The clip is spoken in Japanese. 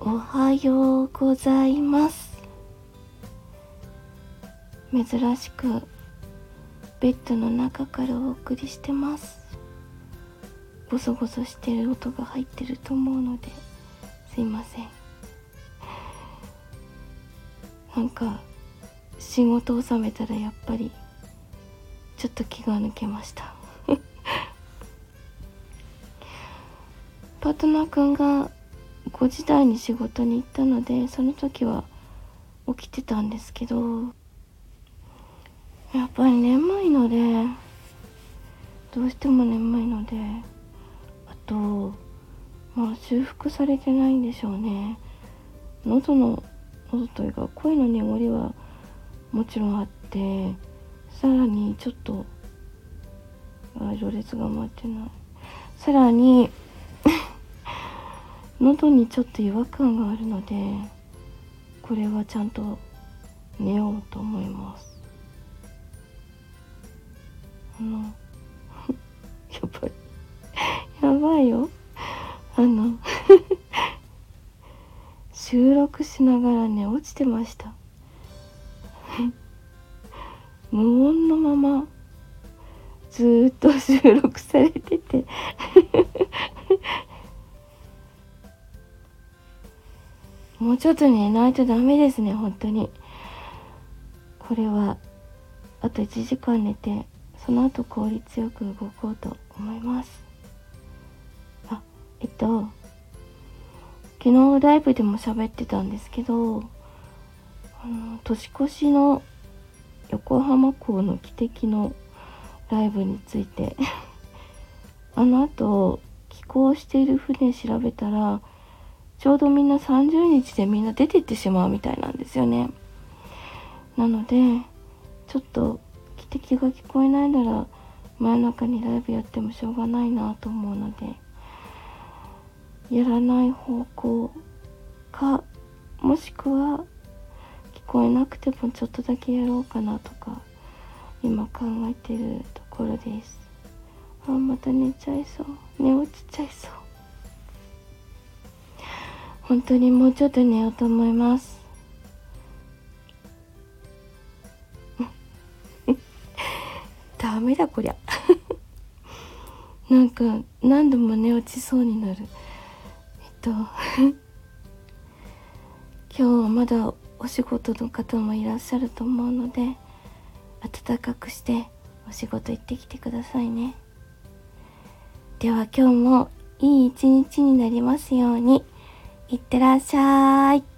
おはようございます。珍しくベッドの中からお送りしてます。ゴソゴソしてる音が入ってると思うのですいません。なんか仕事を収めたらやっぱりちょっと気が抜けました。パートナーくんが5時台に仕事に行ったのでその時は起きてたんですけどやっぱり眠いのでどうしても眠いのであとまあ修復されてないんでしょうね。喉の喉というか声の濁りはもちろんあってさらにちょっとあ序列が回ってない。さらに喉にちょっと違和感があるのでこれはちゃんと寝ようと思います。あの やばい。やばいよ。あの 収録しながらね落ちてました。無音のままずーっと収録されもうちょっと寝ないとダメですね本当に。これはあと1時間寝てその後効率よく動こうと思います。あえっと昨日ライブでも喋ってたんですけどあの年越しの横浜港の汽笛のライブについて。あの後寄港している船調べたらちょうどみんな30日でみんな出てってしまうみたいなんですよね。なのでちょっと汽笛が聞こえないなら真夜中にライブやってもしょうがないなと思うのでやらない方向かもしくは聞こえなくてもちょっとだけやろうかなとか今考えてるところです。あまた寝ちゃいそう。寝落ちちゃいそう。本当にもうちょっと寝ようと思います。ダメだこりゃ。なんか何度も寝落ちそうになる。えっと 今日はまだお仕事の方もいらっしゃると思うので暖かくしてお仕事行ってきてくださいね。では今日もいい一日になりますように。いってらっしゃい。